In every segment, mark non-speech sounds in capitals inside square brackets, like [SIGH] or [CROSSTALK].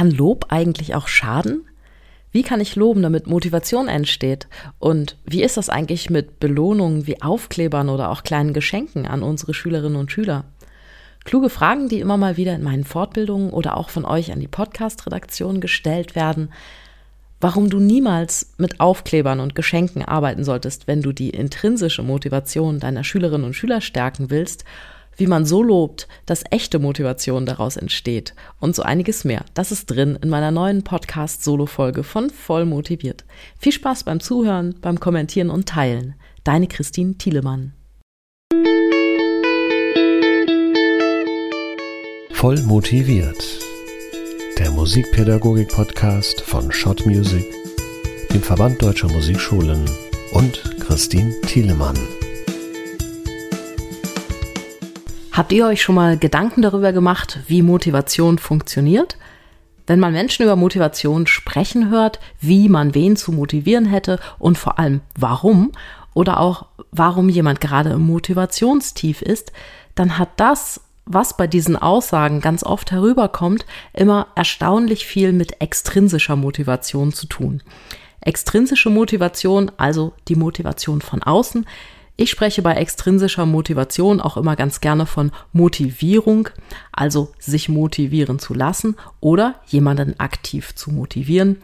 Kann Lob eigentlich auch schaden? Wie kann ich loben, damit Motivation entsteht? Und wie ist das eigentlich mit Belohnungen wie Aufklebern oder auch kleinen Geschenken an unsere Schülerinnen und Schüler? Kluge Fragen, die immer mal wieder in meinen Fortbildungen oder auch von euch an die Podcast-Redaktion gestellt werden. Warum du niemals mit Aufklebern und Geschenken arbeiten solltest, wenn du die intrinsische Motivation deiner Schülerinnen und Schüler stärken willst wie man so lobt, dass echte Motivation daraus entsteht und so einiges mehr. Das ist drin in meiner neuen Podcast-Solo-Folge von Voll motiviert. Viel Spaß beim Zuhören, beim Kommentieren und Teilen. Deine Christine Thielemann. Voll motiviert. Der Musikpädagogik-Podcast von Schott Music, dem Verband Deutscher Musikschulen und Christine Thielemann. Habt ihr euch schon mal Gedanken darüber gemacht, wie Motivation funktioniert? Wenn man Menschen über Motivation sprechen hört, wie man wen zu motivieren hätte und vor allem warum oder auch warum jemand gerade im Motivationstief ist, dann hat das, was bei diesen Aussagen ganz oft herüberkommt, immer erstaunlich viel mit extrinsischer Motivation zu tun. Extrinsische Motivation, also die Motivation von außen, ich spreche bei extrinsischer Motivation auch immer ganz gerne von Motivierung, also sich motivieren zu lassen oder jemanden aktiv zu motivieren.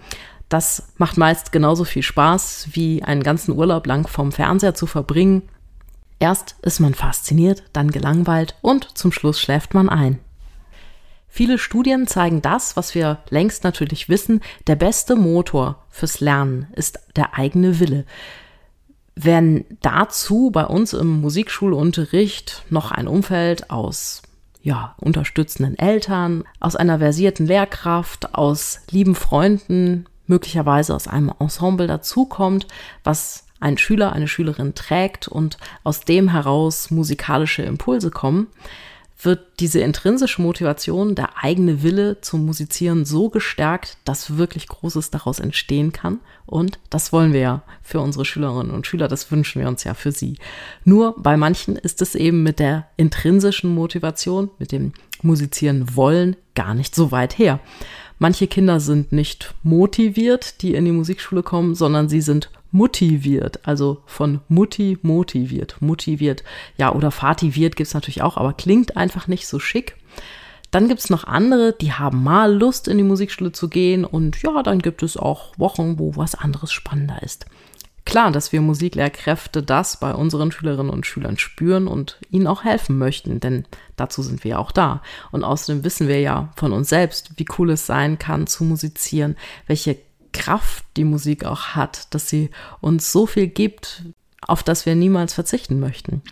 Das macht meist genauso viel Spaß, wie einen ganzen Urlaub lang vom Fernseher zu verbringen. Erst ist man fasziniert, dann gelangweilt und zum Schluss schläft man ein. Viele Studien zeigen das, was wir längst natürlich wissen, der beste Motor fürs Lernen ist der eigene Wille. Wenn dazu bei uns im Musikschulunterricht noch ein Umfeld aus ja, unterstützenden Eltern, aus einer versierten Lehrkraft, aus lieben Freunden, möglicherweise aus einem Ensemble dazukommt, was ein Schüler, eine Schülerin trägt und aus dem heraus musikalische Impulse kommen, wird diese intrinsische Motivation, der eigene Wille zum Musizieren so gestärkt, dass wirklich Großes daraus entstehen kann. Und das wollen wir ja für unsere Schülerinnen und Schüler, das wünschen wir uns ja für sie. Nur bei manchen ist es eben mit der intrinsischen Motivation, mit dem Musizieren wollen, gar nicht so weit her. Manche Kinder sind nicht motiviert, die in die Musikschule kommen, sondern sie sind motiviert, also von Mutti motiviert, motiviert, ja, oder fativiert gibt es natürlich auch, aber klingt einfach nicht so schick. Dann gibt es noch andere, die haben mal Lust, in die Musikschule zu gehen und ja, dann gibt es auch Wochen, wo was anderes spannender ist. Klar, dass wir Musiklehrkräfte das bei unseren Schülerinnen und Schülern spüren und ihnen auch helfen möchten, denn dazu sind wir ja auch da. Und außerdem wissen wir ja von uns selbst, wie cool es sein kann zu musizieren, welche Kraft die Musik auch hat, dass sie uns so viel gibt, auf das wir niemals verzichten möchten.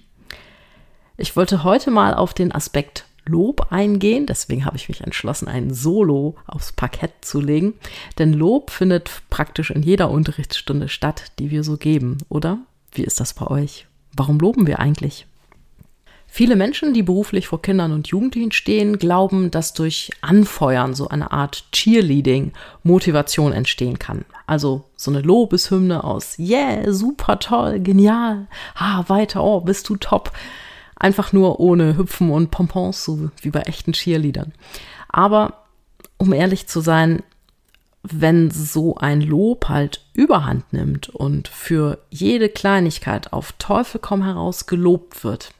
Ich wollte heute mal auf den Aspekt Lob eingehen, deswegen habe ich mich entschlossen, ein Solo aufs Parkett zu legen, denn Lob findet praktisch in jeder Unterrichtsstunde statt, die wir so geben, oder? Wie ist das bei euch? Warum loben wir eigentlich? Viele Menschen, die beruflich vor Kindern und Jugendlichen stehen, glauben, dass durch Anfeuern so eine Art Cheerleading Motivation entstehen kann. Also so eine Lobeshymne aus Yeah, super toll, genial, ah, weiter, oh, bist du top. Einfach nur ohne Hüpfen und Pompons, so wie bei echten Cheerleadern. Aber um ehrlich zu sein, wenn so ein Lob halt überhand nimmt und für jede Kleinigkeit auf Teufel komm heraus gelobt wird,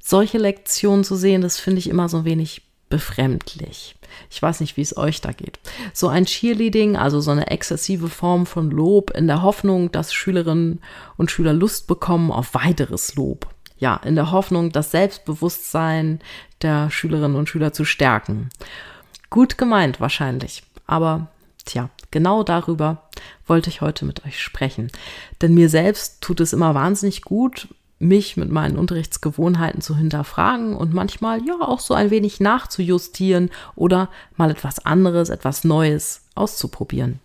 solche Lektionen zu sehen, das finde ich immer so ein wenig befremdlich. Ich weiß nicht, wie es euch da geht. So ein Cheerleading, also so eine exzessive Form von Lob in der Hoffnung, dass Schülerinnen und Schüler Lust bekommen auf weiteres Lob. Ja, in der Hoffnung, das Selbstbewusstsein der Schülerinnen und Schüler zu stärken. Gut gemeint wahrscheinlich, aber tja, genau darüber wollte ich heute mit euch sprechen. Denn mir selbst tut es immer wahnsinnig gut, mich mit meinen Unterrichtsgewohnheiten zu hinterfragen und manchmal ja auch so ein wenig nachzujustieren oder mal etwas anderes, etwas Neues auszuprobieren.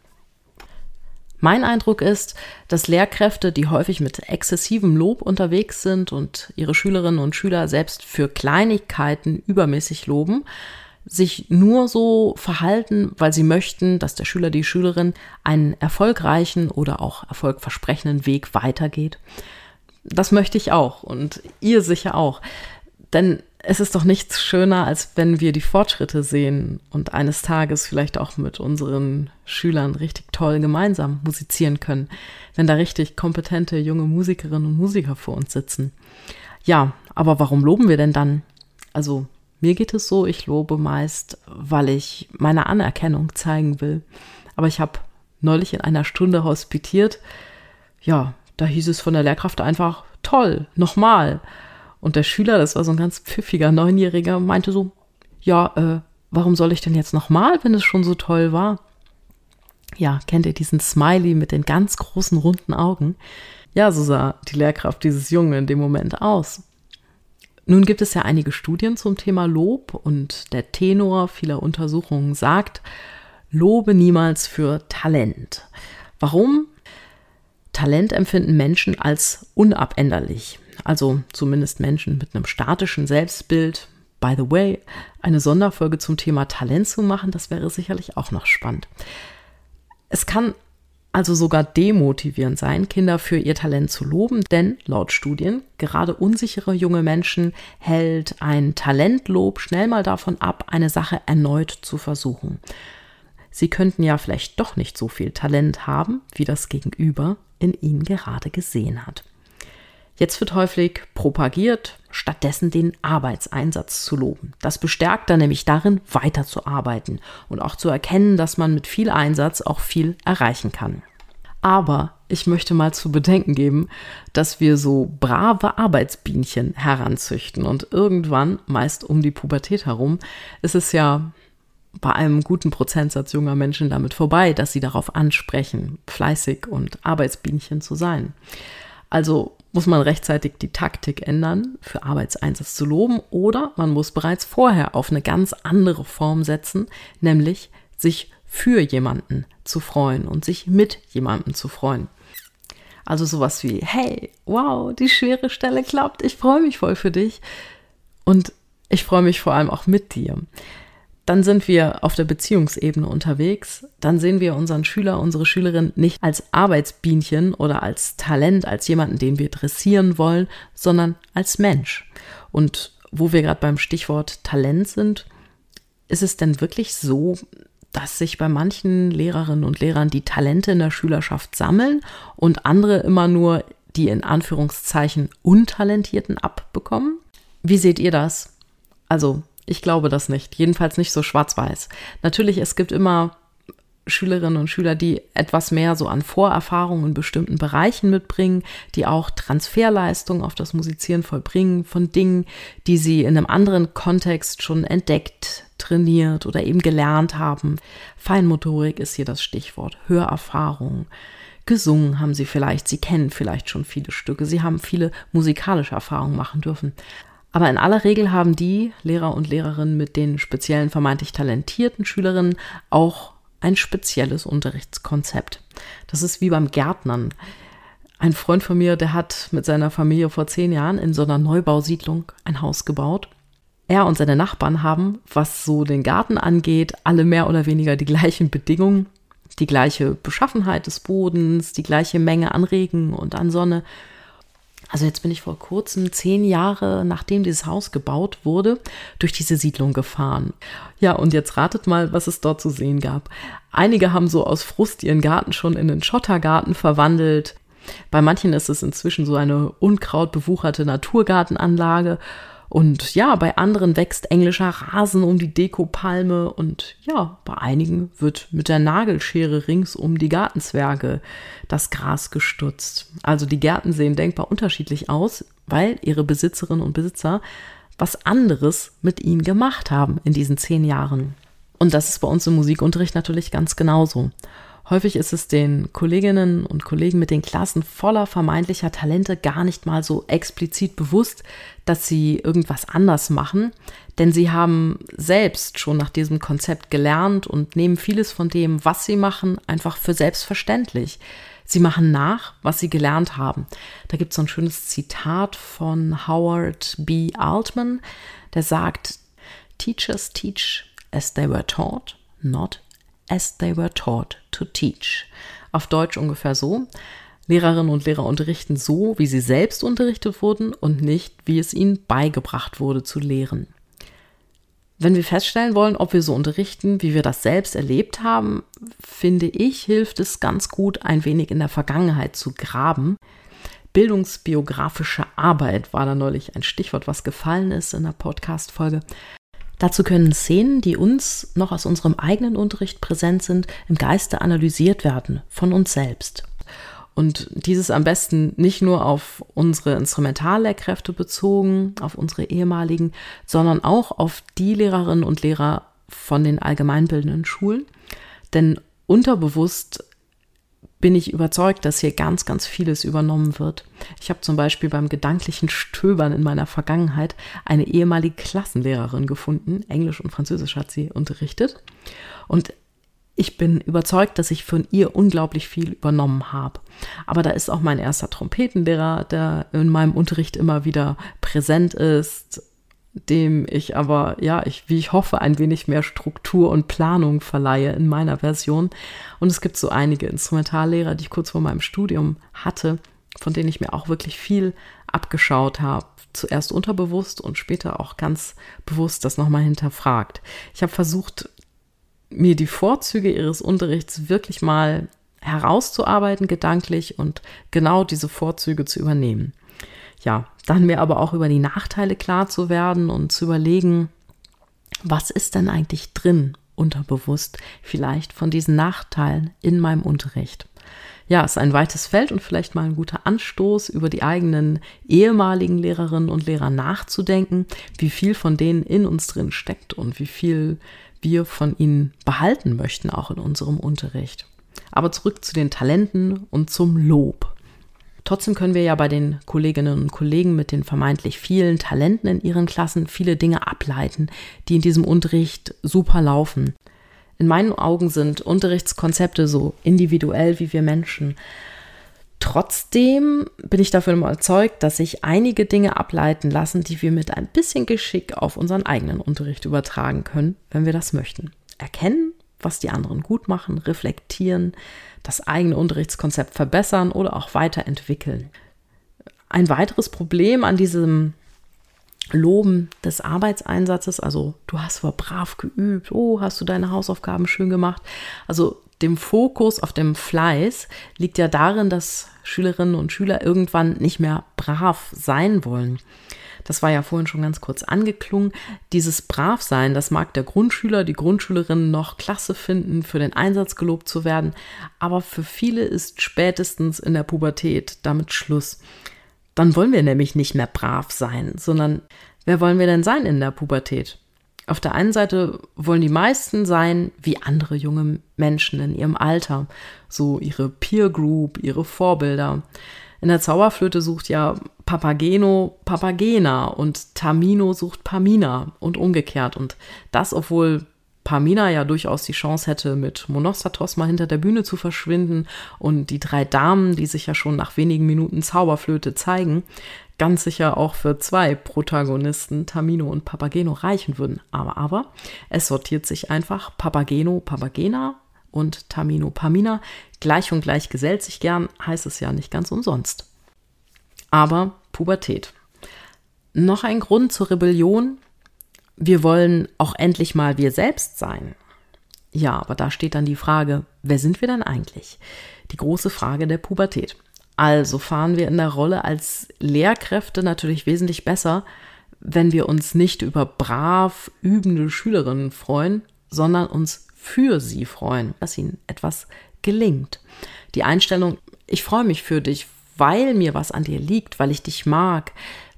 Mein Eindruck ist, dass Lehrkräfte, die häufig mit exzessivem Lob unterwegs sind und ihre Schülerinnen und Schüler selbst für Kleinigkeiten übermäßig loben, sich nur so verhalten, weil sie möchten, dass der Schüler, die Schülerin einen erfolgreichen oder auch erfolgversprechenden Weg weitergeht das möchte ich auch und ihr sicher auch. Denn es ist doch nichts schöner, als wenn wir die Fortschritte sehen und eines Tages vielleicht auch mit unseren Schülern richtig toll gemeinsam musizieren können, wenn da richtig kompetente junge Musikerinnen und Musiker vor uns sitzen. Ja, aber warum loben wir denn dann? Also mir geht es so, ich lobe meist, weil ich meine Anerkennung zeigen will. Aber ich habe neulich in einer Stunde hospitiert. Ja, da hieß es von der Lehrkraft einfach, toll, nochmal. Und der Schüler, das war so ein ganz pfiffiger Neunjähriger, meinte so, ja, äh, warum soll ich denn jetzt nochmal, wenn es schon so toll war? Ja, kennt ihr diesen Smiley mit den ganz großen runden Augen? Ja, so sah die Lehrkraft dieses Jungen in dem Moment aus. Nun gibt es ja einige Studien zum Thema Lob und der Tenor vieler Untersuchungen sagt, lobe niemals für Talent. Warum? Talent empfinden Menschen als unabänderlich also zumindest Menschen mit einem statischen Selbstbild. By the way, eine Sonderfolge zum Thema Talent zu machen, das wäre sicherlich auch noch spannend. Es kann also sogar demotivierend sein, Kinder für ihr Talent zu loben, denn laut Studien, gerade unsichere junge Menschen hält ein Talentlob schnell mal davon ab, eine Sache erneut zu versuchen. Sie könnten ja vielleicht doch nicht so viel Talent haben, wie das Gegenüber in ihnen gerade gesehen hat. Jetzt wird häufig propagiert, stattdessen den Arbeitseinsatz zu loben. Das bestärkt dann nämlich darin, weiterzuarbeiten und auch zu erkennen, dass man mit viel Einsatz auch viel erreichen kann. Aber ich möchte mal zu bedenken geben, dass wir so brave Arbeitsbienchen heranzüchten und irgendwann, meist um die Pubertät herum, ist es ja bei einem guten Prozentsatz junger Menschen damit vorbei, dass sie darauf ansprechen, fleißig und Arbeitsbienchen zu sein. Also muss man rechtzeitig die Taktik ändern, für Arbeitseinsatz zu loben, oder man muss bereits vorher auf eine ganz andere Form setzen, nämlich sich für jemanden zu freuen und sich mit jemandem zu freuen. Also sowas wie, hey, wow, die schwere Stelle klappt, ich freue mich voll für dich und ich freue mich vor allem auch mit dir dann sind wir auf der Beziehungsebene unterwegs. Dann sehen wir unseren Schüler, unsere Schülerin nicht als Arbeitsbienchen oder als Talent, als jemanden, den wir dressieren wollen, sondern als Mensch. Und wo wir gerade beim Stichwort Talent sind, ist es denn wirklich so, dass sich bei manchen Lehrerinnen und Lehrern die Talente in der Schülerschaft sammeln und andere immer nur die in Anführungszeichen Untalentierten abbekommen? Wie seht ihr das? Also ich glaube das nicht. Jedenfalls nicht so schwarz-weiß. Natürlich, es gibt immer Schülerinnen und Schüler, die etwas mehr so an Vorerfahrungen in bestimmten Bereichen mitbringen, die auch Transferleistung auf das Musizieren vollbringen von Dingen, die sie in einem anderen Kontext schon entdeckt, trainiert oder eben gelernt haben. Feinmotorik ist hier das Stichwort, Hörerfahrung. Gesungen haben sie vielleicht, sie kennen vielleicht schon viele Stücke, sie haben viele musikalische Erfahrungen machen dürfen. Aber in aller Regel haben die Lehrer und Lehrerinnen mit den speziellen vermeintlich talentierten Schülerinnen auch ein spezielles Unterrichtskonzept. Das ist wie beim Gärtnern. Ein Freund von mir, der hat mit seiner Familie vor zehn Jahren in so einer Neubausiedlung ein Haus gebaut. Er und seine Nachbarn haben, was so den Garten angeht, alle mehr oder weniger die gleichen Bedingungen, die gleiche Beschaffenheit des Bodens, die gleiche Menge an Regen und an Sonne also jetzt bin ich vor kurzem, zehn Jahre nachdem dieses Haus gebaut wurde, durch diese Siedlung gefahren. Ja, und jetzt ratet mal, was es dort zu sehen gab. Einige haben so aus Frust ihren Garten schon in einen Schottergarten verwandelt. Bei manchen ist es inzwischen so eine unkrautbewucherte Naturgartenanlage und ja, bei anderen wächst englischer Rasen um die Dekopalme und ja, bei einigen wird mit der Nagelschere rings um die Gartenzwerge das Gras gestutzt. Also die Gärten sehen denkbar unterschiedlich aus, weil ihre Besitzerinnen und Besitzer was anderes mit ihnen gemacht haben in diesen zehn Jahren. Und das ist bei uns im Musikunterricht natürlich ganz genauso. Häufig ist es den Kolleginnen und Kollegen mit den Klassen voller vermeintlicher Talente gar nicht mal so explizit bewusst, dass sie irgendwas anders machen, denn sie haben selbst schon nach diesem Konzept gelernt und nehmen vieles von dem, was sie machen, einfach für selbstverständlich. Sie machen nach, was sie gelernt haben. Da gibt es so ein schönes Zitat von Howard B. Altman, der sagt, Teachers teach as they were taught, not as they were taught to teach. Auf Deutsch ungefähr so. Lehrerinnen und Lehrer unterrichten so, wie sie selbst unterrichtet wurden und nicht, wie es ihnen beigebracht wurde zu lehren. Wenn wir feststellen wollen, ob wir so unterrichten, wie wir das selbst erlebt haben, finde ich, hilft es ganz gut, ein wenig in der Vergangenheit zu graben. Bildungsbiografische Arbeit war da neulich ein Stichwort, was gefallen ist in der Podcast-Folge. Dazu können Szenen, die uns noch aus unserem eigenen Unterricht präsent sind, im Geiste analysiert werden von uns selbst. Und dieses am besten nicht nur auf unsere Instrumentallehrkräfte bezogen, auf unsere ehemaligen, sondern auch auf die Lehrerinnen und Lehrer von den allgemeinbildenden Schulen. Denn unterbewusst bin ich überzeugt, dass hier ganz, ganz vieles übernommen wird. Ich habe zum Beispiel beim gedanklichen Stöbern in meiner Vergangenheit eine ehemalige Klassenlehrerin gefunden. Englisch und Französisch hat sie unterrichtet. Und ich bin überzeugt, dass ich von ihr unglaublich viel übernommen habe. Aber da ist auch mein erster Trompetenlehrer, der in meinem Unterricht immer wieder präsent ist, dem ich aber, ja, ich, wie ich hoffe, ein wenig mehr Struktur und Planung verleihe in meiner Version. Und es gibt so einige Instrumentallehrer, die ich kurz vor meinem Studium hatte, von denen ich mir auch wirklich viel abgeschaut habe. Zuerst unterbewusst und später auch ganz bewusst das nochmal hinterfragt. Ich habe versucht, mir die Vorzüge ihres Unterrichts wirklich mal herauszuarbeiten, gedanklich und genau diese Vorzüge zu übernehmen. Ja, dann mir aber auch über die Nachteile klar zu werden und zu überlegen, was ist denn eigentlich drin unterbewusst vielleicht von diesen Nachteilen in meinem Unterricht. Ja, ist ein weites Feld und vielleicht mal ein guter Anstoß, über die eigenen ehemaligen Lehrerinnen und Lehrer nachzudenken, wie viel von denen in uns drin steckt und wie viel wir von ihnen behalten möchten, auch in unserem Unterricht. Aber zurück zu den Talenten und zum Lob. Trotzdem können wir ja bei den Kolleginnen und Kollegen mit den vermeintlich vielen Talenten in ihren Klassen viele Dinge ableiten, die in diesem Unterricht super laufen. In meinen Augen sind Unterrichtskonzepte so individuell wie wir Menschen. Trotzdem bin ich dafür überzeugt, dass sich einige Dinge ableiten lassen, die wir mit ein bisschen Geschick auf unseren eigenen Unterricht übertragen können, wenn wir das möchten. Erkennen, was die anderen gut machen, reflektieren, das eigene Unterrichtskonzept verbessern oder auch weiterentwickeln. Ein weiteres Problem an diesem Loben des Arbeitseinsatzes, also du hast aber brav geübt, oh, hast du deine Hausaufgaben schön gemacht. Also dem Fokus auf dem Fleiß liegt ja darin, dass Schülerinnen und Schüler irgendwann nicht mehr brav sein wollen. Das war ja vorhin schon ganz kurz angeklungen. Dieses Bravsein, das mag der Grundschüler, die Grundschülerin noch klasse finden, für den Einsatz gelobt zu werden, aber für viele ist spätestens in der Pubertät damit Schluss. Dann wollen wir nämlich nicht mehr brav sein, sondern wer wollen wir denn sein in der Pubertät? Auf der einen Seite wollen die meisten sein wie andere junge Menschen in ihrem Alter, so ihre Peer Group, ihre Vorbilder. In der Zauberflöte sucht ja Papageno Papagena und Tamino sucht Pamina und umgekehrt. Und das, obwohl Pamina ja durchaus die Chance hätte, mit Monostatos mal hinter der Bühne zu verschwinden und die drei Damen, die sich ja schon nach wenigen Minuten Zauberflöte zeigen, ganz sicher auch für zwei Protagonisten, Tamino und Papageno, reichen würden. Aber, aber, es sortiert sich einfach Papageno, Papagena und Tamino, Pamina. Gleich und gleich gesellt sich gern, heißt es ja nicht ganz umsonst. Aber Pubertät. Noch ein Grund zur Rebellion. Wir wollen auch endlich mal wir selbst sein. Ja, aber da steht dann die Frage, wer sind wir denn eigentlich? Die große Frage der Pubertät. Also fahren wir in der Rolle als Lehrkräfte natürlich wesentlich besser, wenn wir uns nicht über brav übende Schülerinnen freuen, sondern uns für sie freuen, dass ihnen etwas gelingt. Die Einstellung, ich freue mich für dich, weil mir was an dir liegt, weil ich dich mag,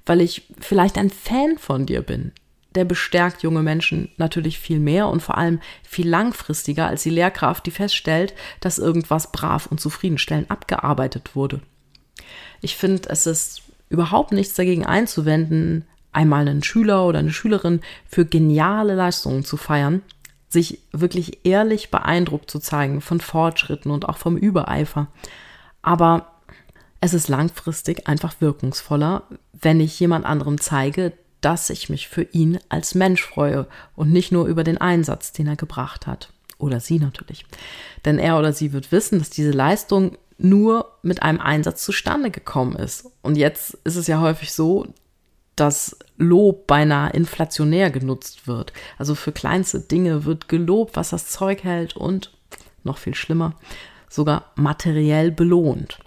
weil ich vielleicht ein Fan von dir bin, der bestärkt junge Menschen natürlich viel mehr und vor allem viel langfristiger als die Lehrkraft, die feststellt, dass irgendwas brav und zufriedenstellend abgearbeitet wurde. Ich finde, es ist überhaupt nichts dagegen einzuwenden, einmal einen Schüler oder eine Schülerin für geniale Leistungen zu feiern, sich wirklich ehrlich beeindruckt zu zeigen von Fortschritten und auch vom Übereifer. Aber es ist langfristig einfach wirkungsvoller, wenn ich jemand anderem zeige, dass ich mich für ihn als Mensch freue und nicht nur über den Einsatz, den er gebracht hat. Oder sie natürlich. Denn er oder sie wird wissen, dass diese Leistung nur mit einem Einsatz zustande gekommen ist. Und jetzt ist es ja häufig so, dass Lob beinahe inflationär genutzt wird. Also für kleinste Dinge wird gelobt, was das Zeug hält und, noch viel schlimmer, sogar materiell belohnt.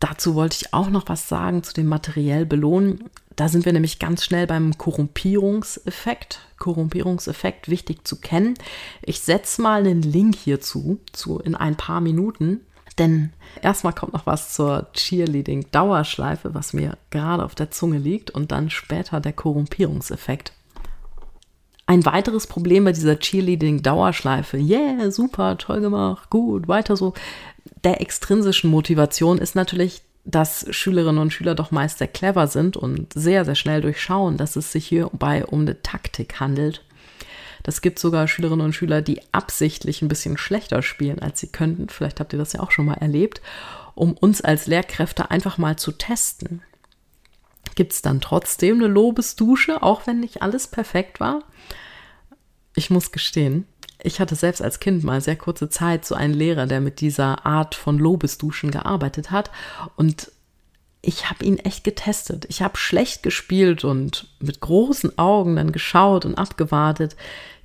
Dazu wollte ich auch noch was sagen zu dem materiell belohnen. Da sind wir nämlich ganz schnell beim Korrumpierungseffekt. Korrumpierungseffekt wichtig zu kennen. Ich setze mal einen Link hierzu zu in ein paar Minuten. Denn erstmal kommt noch was zur Cheerleading-Dauerschleife, was mir gerade auf der Zunge liegt, und dann später der Korrumpierungseffekt. Ein weiteres Problem bei dieser Cheerleading-Dauerschleife, yeah, super, toll gemacht, gut, weiter so, der extrinsischen Motivation ist natürlich, dass Schülerinnen und Schüler doch meist sehr clever sind und sehr, sehr schnell durchschauen, dass es sich hierbei um eine Taktik handelt. Das gibt sogar Schülerinnen und Schüler, die absichtlich ein bisschen schlechter spielen, als sie könnten. Vielleicht habt ihr das ja auch schon mal erlebt, um uns als Lehrkräfte einfach mal zu testen. Gibt es dann trotzdem eine Lobesdusche, auch wenn nicht alles perfekt war? Ich muss gestehen, ich hatte selbst als Kind mal sehr kurze Zeit so einen Lehrer, der mit dieser Art von Lobesduschen gearbeitet hat. Und ich habe ihn echt getestet. Ich habe schlecht gespielt und mit großen Augen dann geschaut und abgewartet.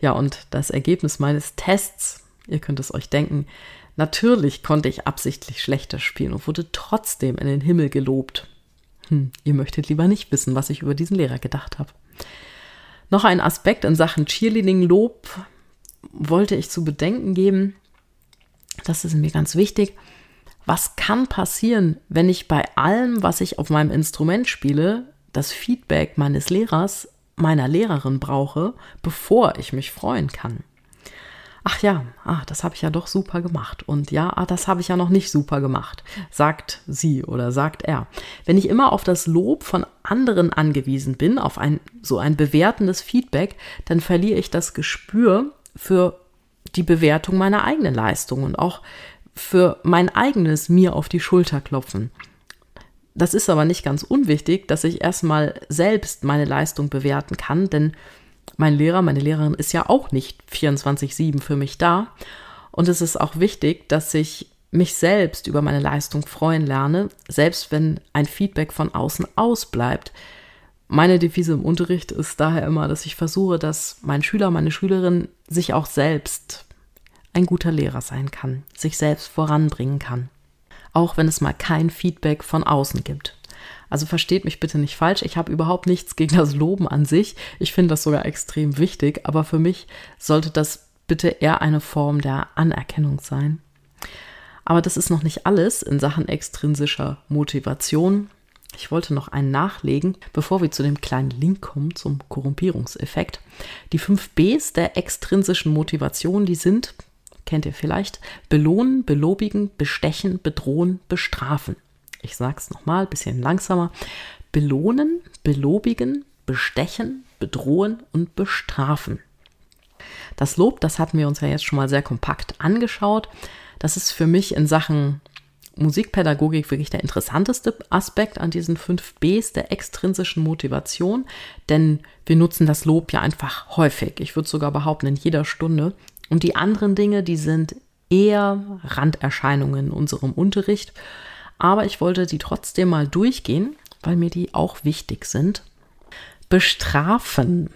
Ja, und das Ergebnis meines Tests, ihr könnt es euch denken, natürlich konnte ich absichtlich schlechter spielen und wurde trotzdem in den Himmel gelobt. Hm, ihr möchtet lieber nicht wissen, was ich über diesen Lehrer gedacht habe. Noch ein Aspekt in Sachen Cheerleading-Lob wollte ich zu bedenken geben, das ist mir ganz wichtig, was kann passieren, wenn ich bei allem, was ich auf meinem Instrument spiele, das Feedback meines Lehrers, meiner Lehrerin brauche, bevor ich mich freuen kann? Ach ja, ah, das habe ich ja doch super gemacht. Und ja, ah, das habe ich ja noch nicht super gemacht, sagt sie oder sagt er. Wenn ich immer auf das Lob von anderen angewiesen bin, auf ein so ein bewertendes Feedback, dann verliere ich das Gespür für die Bewertung meiner eigenen Leistung und auch für mein eigenes mir auf die Schulter klopfen. Das ist aber nicht ganz unwichtig, dass ich erstmal selbst meine Leistung bewerten kann, denn mein Lehrer, meine Lehrerin ist ja auch nicht 24-7 für mich da. Und es ist auch wichtig, dass ich mich selbst über meine Leistung freuen lerne, selbst wenn ein Feedback von außen ausbleibt. Meine Devise im Unterricht ist daher immer, dass ich versuche, dass mein Schüler, meine Schülerin sich auch selbst ein guter Lehrer sein kann, sich selbst voranbringen kann. Auch wenn es mal kein Feedback von außen gibt. Also versteht mich bitte nicht falsch, ich habe überhaupt nichts gegen das Loben an sich. Ich finde das sogar extrem wichtig, aber für mich sollte das bitte eher eine Form der Anerkennung sein. Aber das ist noch nicht alles in Sachen extrinsischer Motivation. Ich wollte noch einen nachlegen, bevor wir zu dem kleinen Link kommen zum Korrumpierungseffekt. Die fünf Bs der extrinsischen Motivation, die sind, kennt ihr vielleicht, belohnen, belobigen, bestechen, bedrohen, bestrafen. Ich sage es nochmal, bisschen langsamer. Belohnen, belobigen, bestechen, bedrohen und bestrafen. Das Lob, das hatten wir uns ja jetzt schon mal sehr kompakt angeschaut. Das ist für mich in Sachen Musikpädagogik wirklich der interessanteste Aspekt an diesen fünf Bs der extrinsischen Motivation, denn wir nutzen das Lob ja einfach häufig. Ich würde sogar behaupten, in jeder Stunde. Und die anderen Dinge, die sind eher Randerscheinungen in unserem Unterricht. Aber ich wollte die trotzdem mal durchgehen, weil mir die auch wichtig sind. Bestrafen.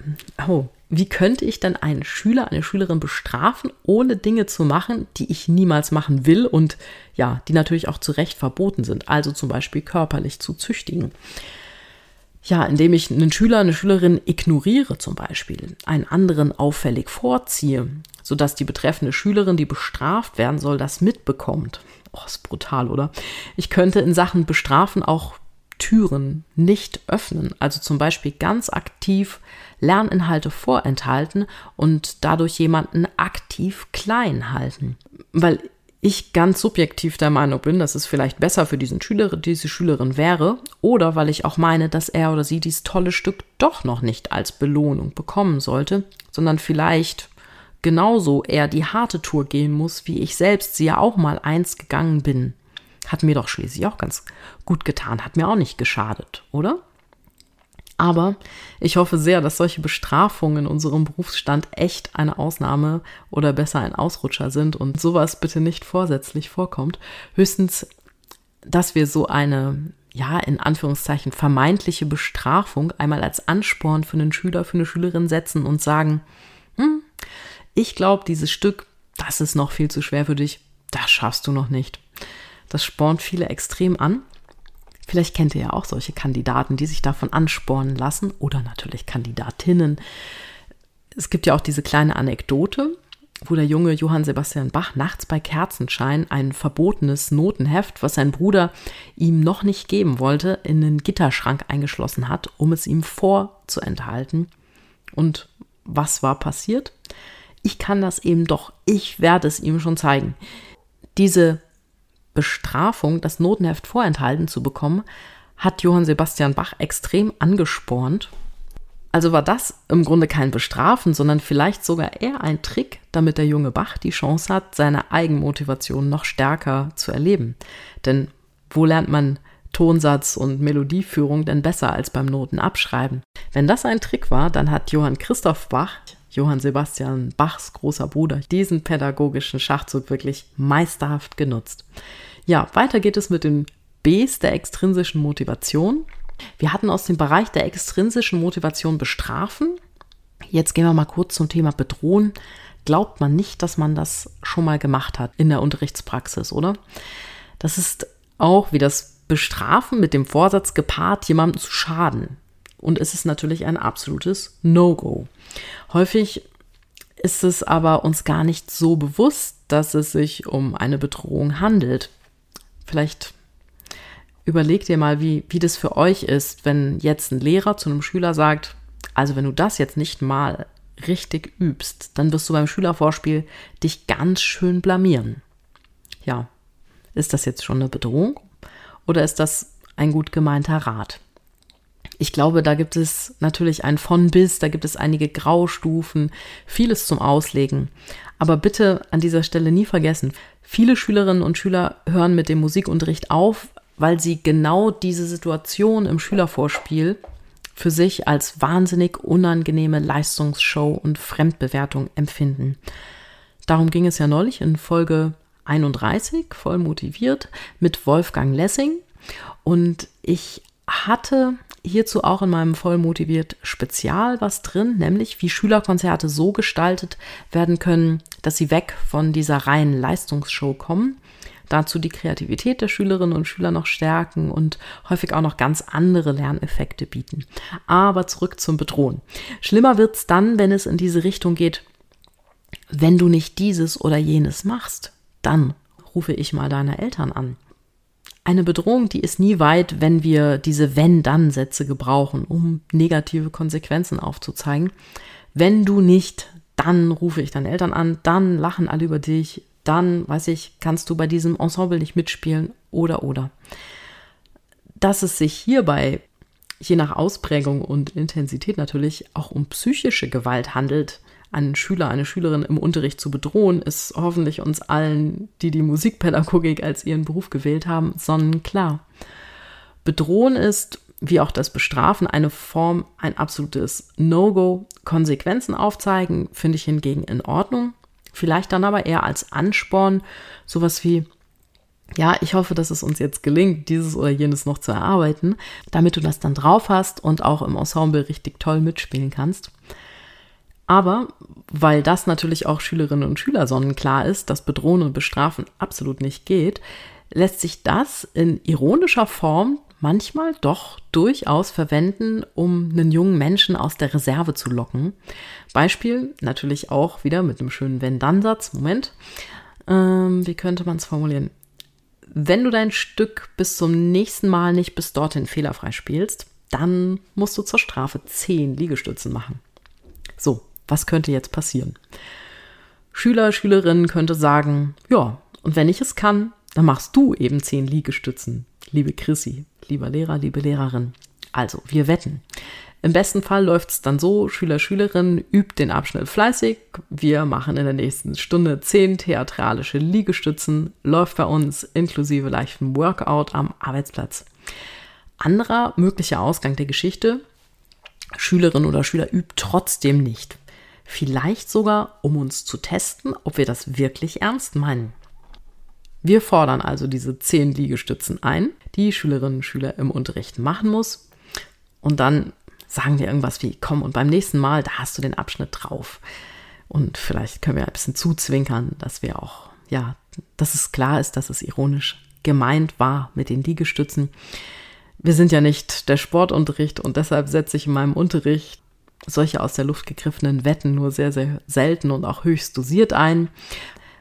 Oh, wie könnte ich denn einen Schüler, eine Schülerin bestrafen, ohne Dinge zu machen, die ich niemals machen will und ja, die natürlich auch zu Recht verboten sind, also zum Beispiel körperlich zu züchtigen? Ja, indem ich einen Schüler, eine Schülerin ignoriere zum Beispiel, einen anderen auffällig vorziehe, sodass die betreffende Schülerin, die bestraft werden soll, das mitbekommt. Oh, ist brutal, oder? Ich könnte in Sachen Bestrafen auch Türen nicht öffnen, also zum Beispiel ganz aktiv Lerninhalte vorenthalten und dadurch jemanden aktiv klein halten. Weil ich ganz subjektiv der Meinung bin, dass es vielleicht besser für diesen Schüler, diese Schülerin wäre, oder weil ich auch meine, dass er oder sie dieses tolle Stück doch noch nicht als Belohnung bekommen sollte, sondern vielleicht genauso er die harte Tour gehen muss, wie ich selbst sie ja auch mal eins gegangen bin. Hat mir doch schließlich auch ganz gut getan, hat mir auch nicht geschadet, oder? Aber ich hoffe sehr, dass solche Bestrafungen in unserem Berufsstand echt eine Ausnahme oder besser ein Ausrutscher sind und sowas bitte nicht vorsätzlich vorkommt. Höchstens dass wir so eine, ja, in Anführungszeichen vermeintliche Bestrafung einmal als Ansporn für einen Schüler, für eine Schülerin setzen und sagen, hm, ich glaube, dieses Stück, das ist noch viel zu schwer für dich, das schaffst du noch nicht. Das spornt viele extrem an. Vielleicht kennt ihr ja auch solche Kandidaten, die sich davon anspornen lassen oder natürlich Kandidatinnen. Es gibt ja auch diese kleine Anekdote, wo der junge Johann Sebastian Bach nachts bei Kerzenschein ein verbotenes Notenheft, was sein Bruder ihm noch nicht geben wollte, in den Gitterschrank eingeschlossen hat, um es ihm vorzuenthalten. Und was war passiert? Ich kann das eben doch, ich werde es ihm schon zeigen. Diese Bestrafung, das Notenheft vorenthalten zu bekommen, hat Johann Sebastian Bach extrem angespornt. Also war das im Grunde kein Bestrafen, sondern vielleicht sogar eher ein Trick, damit der junge Bach die Chance hat, seine Eigenmotivation noch stärker zu erleben. Denn wo lernt man Tonsatz und Melodieführung denn besser als beim Notenabschreiben? Wenn das ein Trick war, dann hat Johann Christoph Bach Johann Sebastian Bachs großer Bruder, diesen pädagogischen Schachzug wirklich meisterhaft genutzt. Ja, weiter geht es mit den Bs der extrinsischen Motivation. Wir hatten aus dem Bereich der extrinsischen Motivation bestrafen. Jetzt gehen wir mal kurz zum Thema bedrohen. Glaubt man nicht, dass man das schon mal gemacht hat in der Unterrichtspraxis, oder? Das ist auch wie das Bestrafen mit dem Vorsatz gepaart, jemandem zu schaden. Und es ist natürlich ein absolutes No-Go. Häufig ist es aber uns gar nicht so bewusst, dass es sich um eine Bedrohung handelt. Vielleicht überlegt ihr mal, wie, wie das für euch ist, wenn jetzt ein Lehrer zu einem Schüler sagt, also wenn du das jetzt nicht mal richtig übst, dann wirst du beim Schülervorspiel dich ganz schön blamieren. Ja, ist das jetzt schon eine Bedrohung oder ist das ein gut gemeinter Rat? Ich glaube, da gibt es natürlich ein von bis, da gibt es einige Graustufen, vieles zum Auslegen. Aber bitte an dieser Stelle nie vergessen, viele Schülerinnen und Schüler hören mit dem Musikunterricht auf, weil sie genau diese Situation im Schülervorspiel für sich als wahnsinnig unangenehme Leistungsshow und Fremdbewertung empfinden. Darum ging es ja neulich in Folge 31, voll motiviert, mit Wolfgang Lessing. Und ich hatte hierzu auch in meinem Vollmotiviert Spezial was drin, nämlich wie Schülerkonzerte so gestaltet werden können, dass sie weg von dieser reinen Leistungsshow kommen. Dazu die Kreativität der Schülerinnen und Schüler noch stärken und häufig auch noch ganz andere Lerneffekte bieten. Aber zurück zum Bedrohen. Schlimmer wird's dann, wenn es in diese Richtung geht, wenn du nicht dieses oder jenes machst, dann rufe ich mal deine Eltern an. Eine Bedrohung, die ist nie weit, wenn wir diese Wenn-Dann-Sätze gebrauchen, um negative Konsequenzen aufzuzeigen. Wenn du nicht, dann rufe ich deine Eltern an, dann lachen alle über dich, dann, weiß ich, kannst du bei diesem Ensemble nicht mitspielen oder oder. Dass es sich hierbei, je nach Ausprägung und Intensität natürlich, auch um psychische Gewalt handelt, einen Schüler, eine Schülerin im Unterricht zu bedrohen, ist hoffentlich uns allen, die die Musikpädagogik als ihren Beruf gewählt haben, sonnenklar. Bedrohen ist, wie auch das Bestrafen, eine Form, ein absolutes No-Go. Konsequenzen aufzeigen finde ich hingegen in Ordnung. Vielleicht dann aber eher als Ansporn, sowas wie, ja, ich hoffe, dass es uns jetzt gelingt, dieses oder jenes noch zu erarbeiten, damit du das dann drauf hast und auch im Ensemble richtig toll mitspielen kannst. Aber weil das natürlich auch Schülerinnen und Schüler sonnenklar ist, dass Bedrohen und Bestrafen absolut nicht geht, lässt sich das in ironischer Form manchmal doch durchaus verwenden, um einen jungen Menschen aus der Reserve zu locken. Beispiel natürlich auch wieder mit einem schönen Wenn-Dann-Satz. Moment, ähm, wie könnte man es formulieren? Wenn du dein Stück bis zum nächsten Mal nicht bis dorthin fehlerfrei spielst, dann musst du zur Strafe zehn Liegestützen machen. So, was könnte jetzt passieren? Schüler, Schülerinnen könnte sagen, ja, und wenn ich es kann, dann machst du eben zehn Liegestützen. Liebe Chrissy, lieber Lehrer, liebe Lehrerin. Also, wir wetten. Im besten Fall läuft es dann so, Schüler, Schülerinnen übt den Abschnitt fleißig. Wir machen in der nächsten Stunde zehn theatralische Liegestützen, läuft bei uns inklusive leichtem Workout am Arbeitsplatz. Anderer möglicher Ausgang der Geschichte, Schülerin oder Schüler übt trotzdem nicht. Vielleicht sogar, um uns zu testen, ob wir das wirklich ernst meinen. Wir fordern also diese zehn Liegestützen ein, die Schülerinnen und Schüler im Unterricht machen muss. Und dann sagen wir irgendwas wie, komm, und beim nächsten Mal, da hast du den Abschnitt drauf. Und vielleicht können wir ein bisschen zuzwinkern, dass wir auch, ja, dass es klar ist, dass es ironisch gemeint war mit den Liegestützen. Wir sind ja nicht der Sportunterricht und deshalb setze ich in meinem Unterricht solche aus der Luft gegriffenen Wetten nur sehr, sehr selten und auch höchst dosiert ein.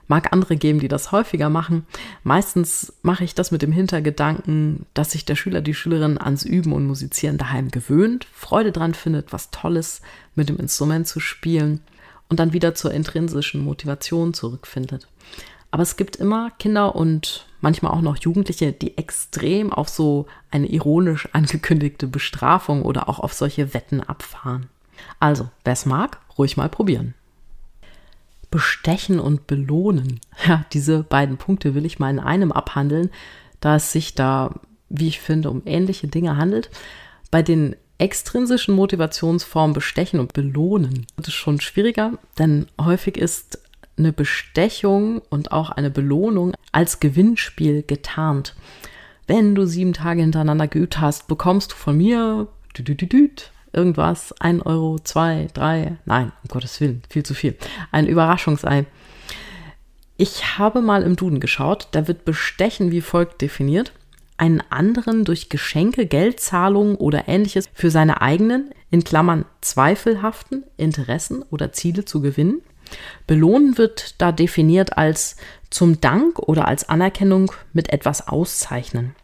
Mag andere geben, die das häufiger machen. Meistens mache ich das mit dem Hintergedanken, dass sich der Schüler, die Schülerin ans Üben und Musizieren daheim gewöhnt, Freude dran findet, was Tolles mit dem Instrument zu spielen und dann wieder zur intrinsischen Motivation zurückfindet. Aber es gibt immer Kinder und manchmal auch noch Jugendliche, die extrem auf so eine ironisch angekündigte Bestrafung oder auch auf solche Wetten abfahren. Also, wer es mag, ruhig mal probieren. Bestechen und belohnen. [LAUGHS] Ja, diese beiden Punkte will ich mal in einem abhandeln, da es sich da, wie ich finde, um ähnliche Dinge handelt. Bei den extrinsischen Motivationsformen Bestechen und Belohnen wird es schon schwieriger, denn häufig ist eine Bestechung und auch eine Belohnung als Gewinnspiel getarnt. Wenn du sieben Tage hintereinander geübt hast, bekommst du von mir irgendwas, ein Euro, zwei, drei, nein, um Gottes Willen, viel zu viel. Ein Überraschungsei. Ich habe mal im Duden geschaut, da wird Bestechen wie folgt definiert. Einen anderen durch Geschenke, Geldzahlungen oder ähnliches für seine eigenen, in Klammern zweifelhaften Interessen oder Ziele zu gewinnen. Belohnen wird da definiert als zum Dank oder als Anerkennung mit etwas auszeichnen.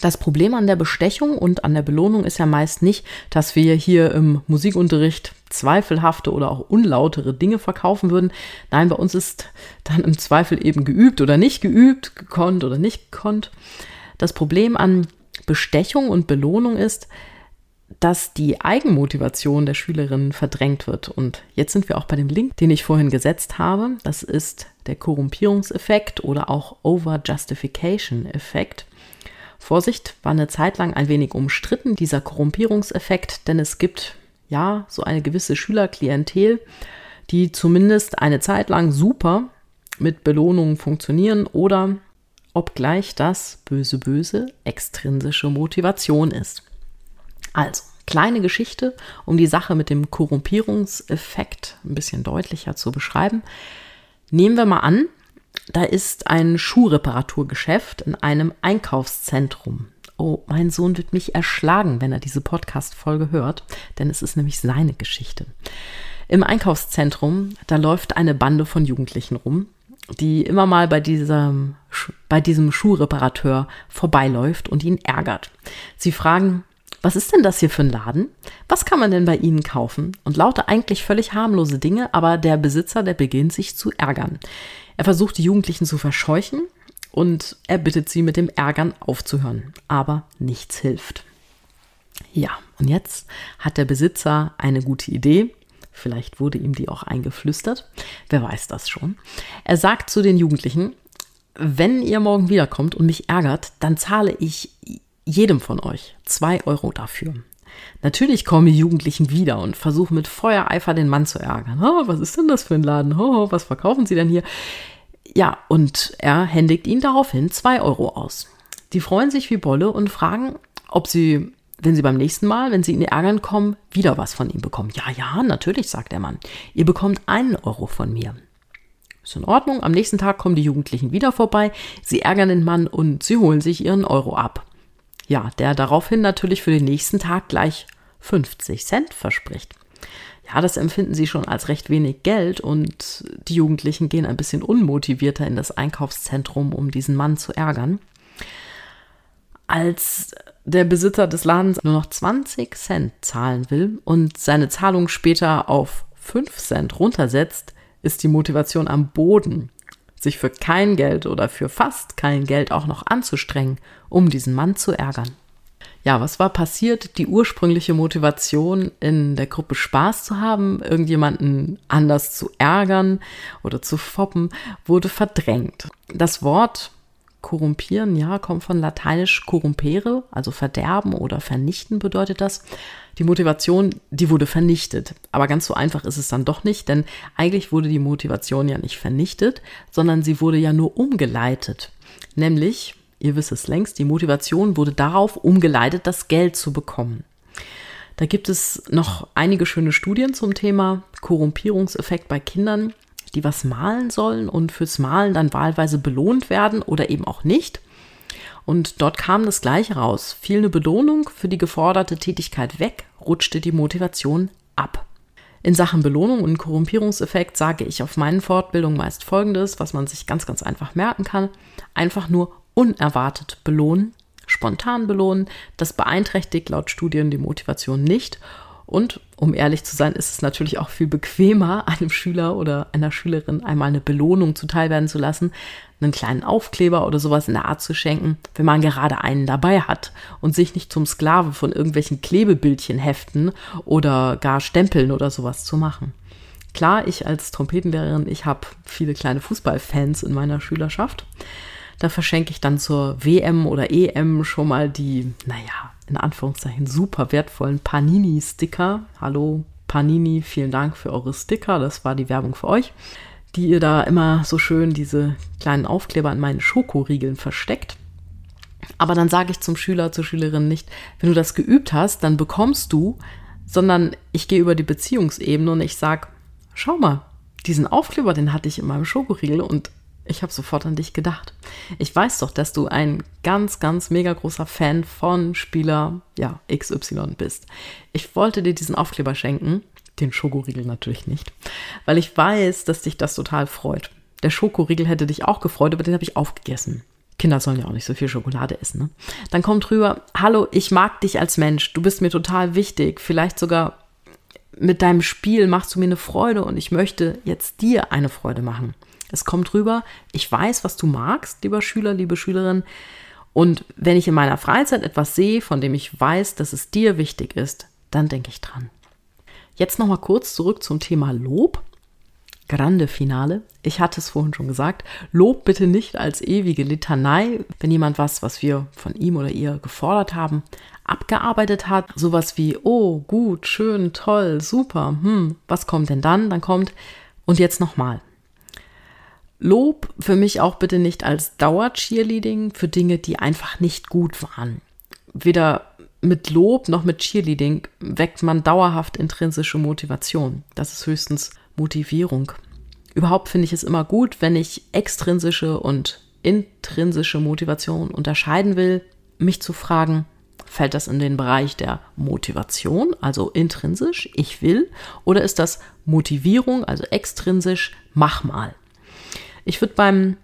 Das Problem an der Bestechung und an der Belohnung ist ja meist nicht, dass wir hier im Musikunterricht zweifelhafte oder auch unlautere Dinge verkaufen würden. Nein, bei uns ist dann im Zweifel eben geübt oder nicht geübt, gekonnt oder nicht gekonnt. Das Problem an Bestechung und Belohnung ist, dass die Eigenmotivation der Schülerinnen verdrängt wird. Und jetzt sind wir auch bei dem Link, den ich vorhin gesetzt habe. Das ist der Korrumpierungseffekt oder auch Over-Justification-Effekt. Vorsicht, war eine Zeit lang ein wenig umstritten, dieser Korrumpierungseffekt, denn es gibt ja so eine gewisse Schülerklientel, die zumindest eine Zeit lang super mit Belohnungen funktionieren oder obgleich das böse böse extrinsische Motivation ist. Also, kleine Geschichte, um die Sache mit dem Korrumpierungseffekt ein bisschen deutlicher zu beschreiben. Nehmen wir mal an, da ist ein Schuhreparaturgeschäft in einem Einkaufszentrum. Oh, mein Sohn wird mich erschlagen, wenn er diese Podcast-Folge hört, denn es ist nämlich seine Geschichte. Im Einkaufszentrum, da läuft eine Bande von Jugendlichen rum, die immer mal bei diesem, bei diesem Schuhreparateur vorbeiläuft und ihn ärgert. Sie fragen, was ist denn das hier für ein Laden? Was kann man denn bei Ihnen kaufen? Und lauter eigentlich völlig harmlose Dinge, aber der Besitzer, der beginnt sich zu ärgern. Er versucht die Jugendlichen zu verscheuchen und er bittet sie mit dem Ärgern aufzuhören. Aber nichts hilft. Ja, und jetzt hat der Besitzer eine gute Idee. Vielleicht wurde ihm die auch eingeflüstert. Wer weiß das schon. Er sagt zu den Jugendlichen, wenn ihr morgen wiederkommt und mich ärgert, dann zahle ich jedem von euch zwei Euro dafür. Natürlich kommen die Jugendlichen wieder und versuchen mit Feuereifer den Mann zu ärgern. Oh, was ist denn das für ein Laden? Oh, was verkaufen Sie denn hier? Ja, und er händigt ihnen daraufhin zwei Euro aus. Die freuen sich wie Bolle und fragen, ob sie, wenn sie beim nächsten Mal, wenn sie ihn ärgern kommen, wieder was von ihm bekommen. Ja, ja, natürlich, sagt der Mann. Ihr bekommt einen Euro von mir. Ist in Ordnung. Am nächsten Tag kommen die Jugendlichen wieder vorbei. Sie ärgern den Mann und sie holen sich ihren Euro ab. Ja, der daraufhin natürlich für den nächsten Tag gleich 50 Cent verspricht. Ja, das empfinden sie schon als recht wenig Geld und die Jugendlichen gehen ein bisschen unmotivierter in das Einkaufszentrum, um diesen Mann zu ärgern. Als der Besitzer des Ladens nur noch 20 Cent zahlen will und seine Zahlung später auf 5 Cent runtersetzt, ist die Motivation am Boden sich für kein Geld oder für fast kein Geld auch noch anzustrengen, um diesen Mann zu ärgern. Ja, was war passiert? Die ursprüngliche Motivation in der Gruppe Spaß zu haben, irgendjemanden anders zu ärgern oder zu foppen, wurde verdrängt. Das Wort Korrumpieren, ja, kommt von lateinisch corrumpere, also verderben oder vernichten bedeutet das. Die Motivation, die wurde vernichtet. Aber ganz so einfach ist es dann doch nicht, denn eigentlich wurde die Motivation ja nicht vernichtet, sondern sie wurde ja nur umgeleitet. Nämlich, ihr wisst es längst, die Motivation wurde darauf umgeleitet, das Geld zu bekommen. Da gibt es noch einige schöne Studien zum Thema Korrumpierungseffekt bei Kindern die was malen sollen und fürs Malen dann wahlweise belohnt werden oder eben auch nicht. Und dort kam das Gleiche raus. Fiel eine Belohnung für die geforderte Tätigkeit weg, rutschte die Motivation ab. In Sachen Belohnung und Korrumpierungseffekt sage ich auf meinen Fortbildungen meist Folgendes, was man sich ganz, ganz einfach merken kann. Einfach nur unerwartet belohnen, spontan belohnen. Das beeinträchtigt laut Studien die Motivation nicht und um ehrlich zu sein, ist es natürlich auch viel bequemer, [LAUGHS] einem Schüler oder einer Schülerin einmal eine Belohnung zuteilwerden zu lassen, einen kleinen Aufkleber oder sowas in der Art zu schenken, wenn man gerade einen dabei hat und sich nicht zum Sklave von irgendwelchen Klebebildchen heften oder gar Stempeln oder sowas zu machen. Klar, ich als Trompetenlehrerin, ich habe viele kleine Fußballfans in meiner Schülerschaft. Da verschenke ich dann zur WM oder EM schon mal die, naja, in Anführungszeichen super wertvollen Panini-Sticker. Hallo Panini, vielen Dank für eure Sticker. Das war die Werbung für euch, die ihr da immer so schön diese kleinen Aufkleber an meinen Schokoriegeln versteckt. Aber dann sage ich zum Schüler, zur Schülerin nicht, wenn du das geübt hast, dann bekommst du, sondern ich gehe über die Beziehungsebene und ich sage, schau mal, diesen Aufkleber, den hatte ich in meinem Schokoriegel und ich habe sofort an dich gedacht. Ich weiß doch, dass du ein ganz, ganz mega großer Fan von Spieler ja, XY bist. Ich wollte dir diesen Aufkleber schenken, den Schokoriegel natürlich nicht, weil ich weiß, dass dich das total freut. Der Schokoriegel hätte dich auch gefreut, aber den habe ich aufgegessen. Kinder sollen ja auch nicht so viel Schokolade essen. Ne? Dann kommt rüber, hallo, ich mag dich als Mensch, du bist mir total wichtig, vielleicht sogar mit deinem Spiel machst du mir eine Freude und ich möchte jetzt dir eine Freude machen. Es kommt rüber, ich weiß, was du magst, lieber Schüler, liebe Schülerin. Und wenn ich in meiner Freizeit etwas sehe, von dem ich weiß, dass es dir wichtig ist, dann denke ich dran. Jetzt nochmal kurz zurück zum Thema Lob. Grande Finale. Ich hatte es vorhin schon gesagt. Lob bitte nicht als ewige Litanei, wenn jemand was, was wir von ihm oder ihr gefordert haben, abgearbeitet hat. Sowas wie, oh, gut, schön, toll, super, hm, was kommt denn dann? Dann kommt, und jetzt nochmal. Lob für mich auch bitte nicht als Dauer-Cheerleading für Dinge, die einfach nicht gut waren. Weder mit Lob noch mit Cheerleading weckt man dauerhaft intrinsische Motivation. Das ist höchstens Motivierung. Überhaupt finde ich es immer gut, wenn ich extrinsische und intrinsische Motivation unterscheiden will, mich zu fragen, fällt das in den Bereich der Motivation, also intrinsisch, ich will, oder ist das Motivierung, also extrinsisch, mach mal? Ich würde beim,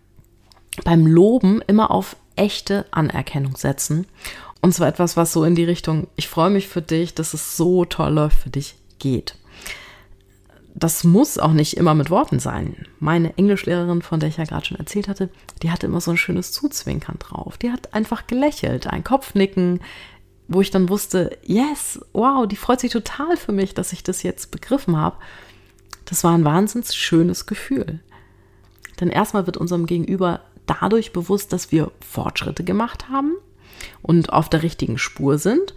beim Loben immer auf echte Anerkennung setzen. Und zwar etwas, was so in die Richtung, ich freue mich für dich, dass es so toll läuft für dich, geht. Das muss auch nicht immer mit Worten sein. Meine Englischlehrerin, von der ich ja gerade schon erzählt hatte, die hatte immer so ein schönes Zuzwinkern drauf. Die hat einfach gelächelt, ein Kopfnicken, wo ich dann wusste, yes, wow, die freut sich total für mich, dass ich das jetzt begriffen habe. Das war ein wahnsinnig schönes Gefühl. Denn erstmal wird unserem Gegenüber dadurch bewusst, dass wir Fortschritte gemacht haben und auf der richtigen Spur sind.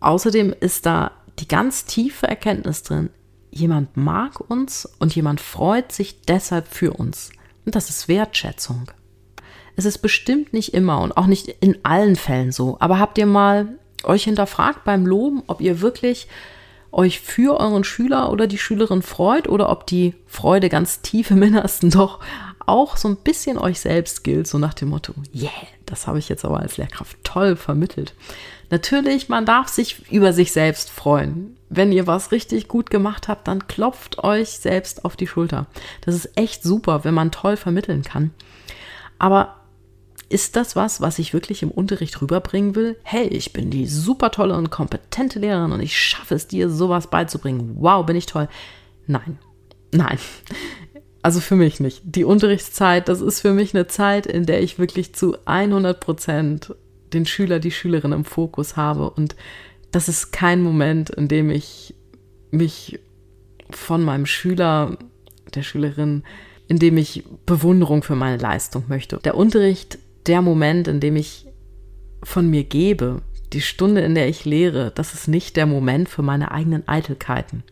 Außerdem ist da die ganz tiefe Erkenntnis drin, jemand mag uns und jemand freut sich deshalb für uns. Und das ist Wertschätzung. Es ist bestimmt nicht immer und auch nicht in allen Fällen so, aber habt ihr mal euch hinterfragt beim Loben, ob ihr wirklich euch für euren Schüler oder die Schülerin freut oder ob die Freude ganz tief im Innersten [LAUGHS] doch auch so ein bisschen euch selbst gilt, so nach dem Motto, yeah, das habe ich jetzt aber als Lehrkraft toll vermittelt. Natürlich, man darf sich über sich selbst freuen. Wenn ihr was richtig gut gemacht habt, dann klopft euch selbst auf die Schulter. Das ist echt super, wenn man toll vermitteln kann. Aber ist das was, was ich wirklich im Unterricht rüberbringen will? Hey, ich bin die super tolle und kompetente Lehrerin und ich schaffe es dir, sowas beizubringen. Wow, bin ich toll. Nein, nein. [LAUGHS] Also für mich nicht. Die Unterrichtszeit, das ist für mich eine Zeit, in der ich wirklich zu 100 Prozent den Schüler, die Schülerin im Fokus habe. Und das ist kein Moment, in dem ich mich von meinem Schüler, der Schülerin, in dem ich Bewunderung für meine Leistung möchte. Der Unterricht der Moment, in dem ich von mir gebe, die Stunde, in der ich lehre, das ist nicht der Moment für meine eigenen Eitelkeiten.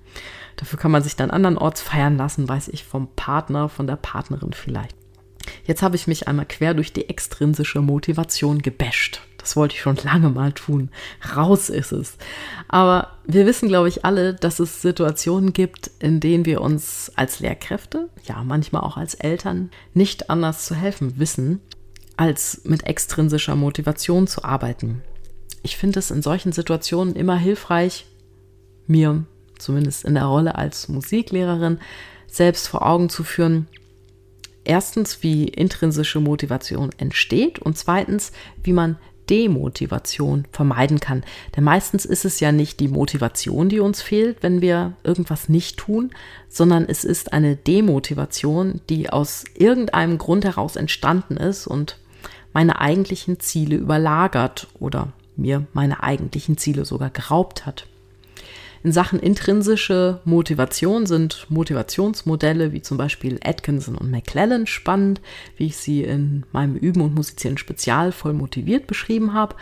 Dafür kann man sich dann andernorts feiern lassen, weiß ich, vom Partner, von der Partnerin vielleicht. Jetzt habe ich mich einmal quer durch die extrinsische Motivation gebäscht. Das wollte ich schon lange mal tun. Raus ist es. Aber wir wissen, glaube ich, alle, dass es Situationen gibt, in denen wir uns als Lehrkräfte, ja manchmal auch als Eltern, nicht anders zu helfen wissen, als mit extrinsischer Motivation zu arbeiten. Ich finde es in solchen Situationen immer hilfreich, mir zumindest in der Rolle als Musiklehrerin selbst vor Augen zu führen, erstens, wie intrinsische Motivation entsteht und zweitens, wie man Demotivation vermeiden kann. Denn meistens ist es ja nicht die Motivation, die uns fehlt, wenn wir irgendwas nicht tun, sondern es ist eine Demotivation, die aus irgendeinem Grund heraus entstanden ist und meine eigentlichen Ziele überlagert oder mir meine eigentlichen Ziele sogar geraubt hat. In Sachen intrinsische Motivation sind Motivationsmodelle wie zum Beispiel Atkinson und McClellan spannend, wie ich sie in meinem Üben und Musizieren Spezial voll motiviert beschrieben habe.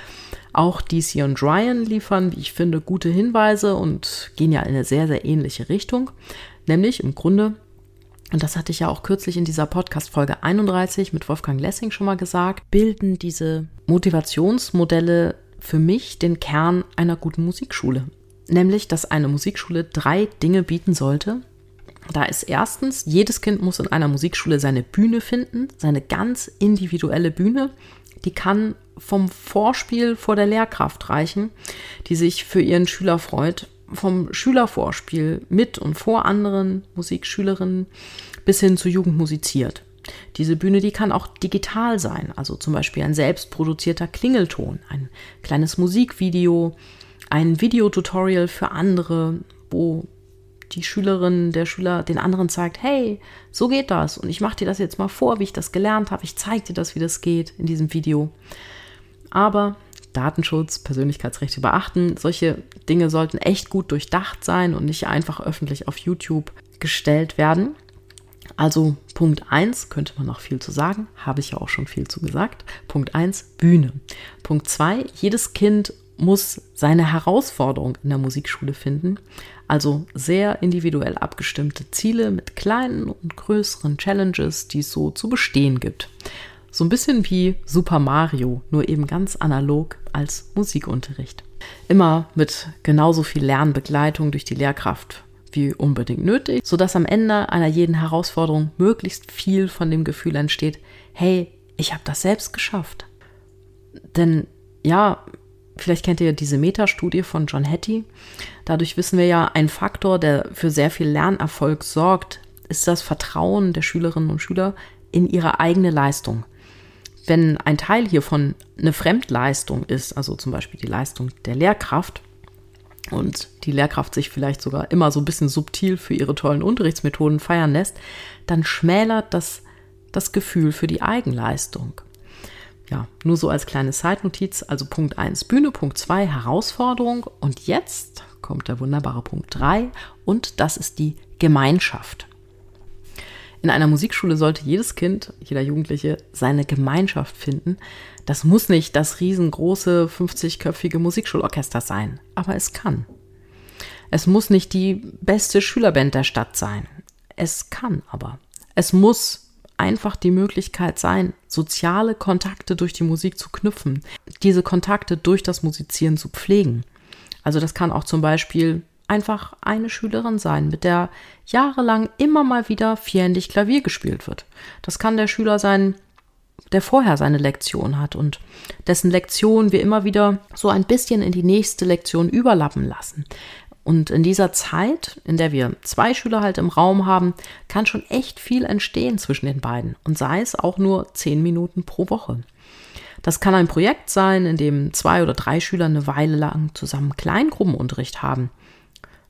Auch DC und Ryan liefern, wie ich finde, gute Hinweise und gehen ja in eine sehr, sehr ähnliche Richtung. Nämlich im Grunde und das hatte ich ja auch kürzlich in dieser Podcast-Folge 31 mit Wolfgang Lessing schon mal gesagt, bilden diese Motivationsmodelle für mich den Kern einer guten Musikschule nämlich, dass eine Musikschule drei Dinge bieten sollte. Da ist erstens, jedes Kind muss in einer Musikschule seine Bühne finden, seine ganz individuelle Bühne. Die kann vom Vorspiel vor der Lehrkraft reichen, die sich für ihren Schüler freut, vom Schülervorspiel mit und vor anderen Musikschülerinnen bis hin zu Jugend musiziert. Diese Bühne, die kann auch digital sein, also zum Beispiel ein selbstproduzierter Klingelton, ein kleines Musikvideo, ein Videotutorial für andere, wo die Schülerin, der Schüler den anderen zeigt, hey, so geht das und ich mache dir das jetzt mal vor, wie ich das gelernt habe. Ich zeige dir das, wie das geht in diesem Video. Aber Datenschutz, Persönlichkeitsrechte beachten, solche Dinge sollten echt gut durchdacht sein und nicht einfach öffentlich auf YouTube gestellt werden. Also Punkt 1 könnte man noch viel zu sagen, habe ich ja auch schon viel zu gesagt. Punkt 1 Bühne. Punkt 2 jedes Kind muss seine Herausforderung in der Musikschule finden, also sehr individuell abgestimmte Ziele mit kleinen und größeren Challenges, die es so zu bestehen gibt. So ein bisschen wie Super Mario, nur eben ganz analog als Musikunterricht. Immer mit genauso viel Lernbegleitung durch die Lehrkraft wie unbedingt nötig, sodass am Ende einer jeden Herausforderung möglichst viel von dem Gefühl entsteht, hey, ich habe das selbst geschafft. Denn ja, Vielleicht kennt ihr diese Metastudie von John Hattie. Dadurch wissen wir ja, ein Faktor, der für sehr viel Lernerfolg sorgt, ist das Vertrauen der Schülerinnen und Schüler in ihre eigene Leistung. Wenn ein Teil hiervon eine Fremdleistung ist, also zum Beispiel die Leistung der Lehrkraft, und die Lehrkraft sich vielleicht sogar immer so ein bisschen subtil für ihre tollen Unterrichtsmethoden feiern lässt, dann schmälert das das Gefühl für die Eigenleistung. Ja, nur so als kleine Zeitnotiz. Also Punkt 1 Bühne, Punkt 2 Herausforderung und jetzt kommt der wunderbare Punkt 3 und das ist die Gemeinschaft. In einer Musikschule sollte jedes Kind, jeder Jugendliche seine Gemeinschaft finden. Das muss nicht das riesengroße 50-köpfige Musikschulorchester sein, aber es kann. Es muss nicht die beste Schülerband der Stadt sein. Es kann aber. Es muss einfach die Möglichkeit sein, soziale Kontakte durch die Musik zu knüpfen, diese Kontakte durch das Musizieren zu pflegen. Also das kann auch zum Beispiel einfach eine Schülerin sein, mit der jahrelang immer mal wieder vierhändig Klavier gespielt wird. Das kann der Schüler sein, der vorher seine Lektion hat und dessen Lektion wir immer wieder so ein bisschen in die nächste Lektion überlappen lassen. Und in dieser Zeit, in der wir zwei Schüler halt im Raum haben, kann schon echt viel entstehen zwischen den beiden. Und sei es auch nur zehn Minuten pro Woche. Das kann ein Projekt sein, in dem zwei oder drei Schüler eine Weile lang zusammen Kleingruppenunterricht haben,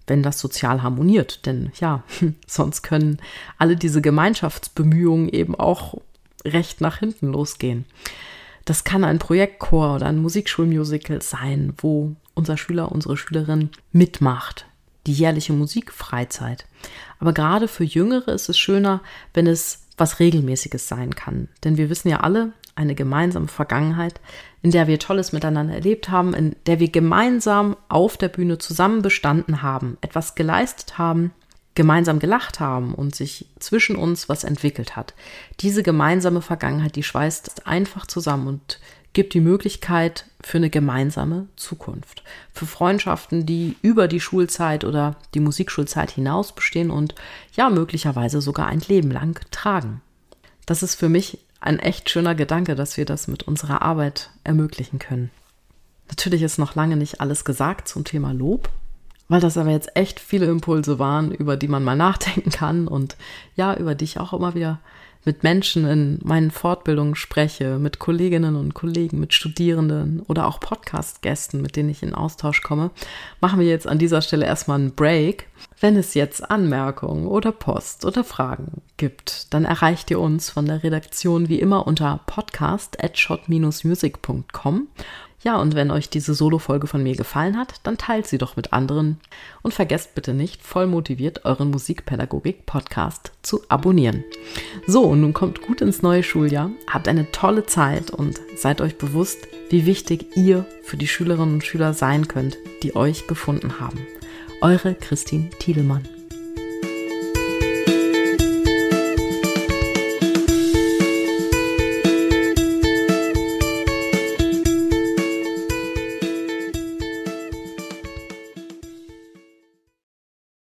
wenn das sozial harmoniert. Denn ja, [LAUGHS] sonst können alle diese Gemeinschaftsbemühungen eben auch recht nach hinten losgehen. Das kann ein Projektchor oder ein Musikschulmusical sein, wo unser Schüler, unsere Schülerin mitmacht. Die jährliche Musikfreizeit. Aber gerade für Jüngere ist es schöner, wenn es was Regelmäßiges sein kann. Denn wir wissen ja alle, eine gemeinsame Vergangenheit, in der wir Tolles miteinander erlebt haben, in der wir gemeinsam auf der Bühne zusammen bestanden haben, etwas geleistet haben, gemeinsam gelacht haben und sich zwischen uns was entwickelt hat. Diese gemeinsame Vergangenheit, die schweißt einfach zusammen und gibt die Möglichkeit für eine gemeinsame Zukunft. Für Freundschaften, die über die Schulzeit oder die Musikschulzeit hinaus bestehen und ja möglicherweise sogar ein Leben lang tragen. Das ist für mich ein echt schöner Gedanke, dass wir das mit unserer Arbeit ermöglichen können. Natürlich ist noch lange nicht alles gesagt zum Thema Lob, weil das aber jetzt echt viele Impulse waren, über die man mal nachdenken kann und ja, über die ich auch immer wieder mit Menschen in meinen Fortbildungen spreche, mit Kolleginnen und Kollegen, mit Studierenden oder auch Podcast-Gästen, mit denen ich in Austausch komme, machen wir jetzt an dieser Stelle erstmal einen Break. Wenn es jetzt Anmerkungen oder Post oder Fragen gibt, dann erreicht ihr uns von der Redaktion wie immer unter podcast at shot-music.com ja, und wenn euch diese Solo-Folge von mir gefallen hat, dann teilt sie doch mit anderen und vergesst bitte nicht, voll motiviert euren Musikpädagogik-Podcast zu abonnieren. So, und nun kommt gut ins neue Schuljahr, habt eine tolle Zeit und seid euch bewusst, wie wichtig ihr für die Schülerinnen und Schüler sein könnt, die euch gefunden haben. Eure Christine Tiedemann.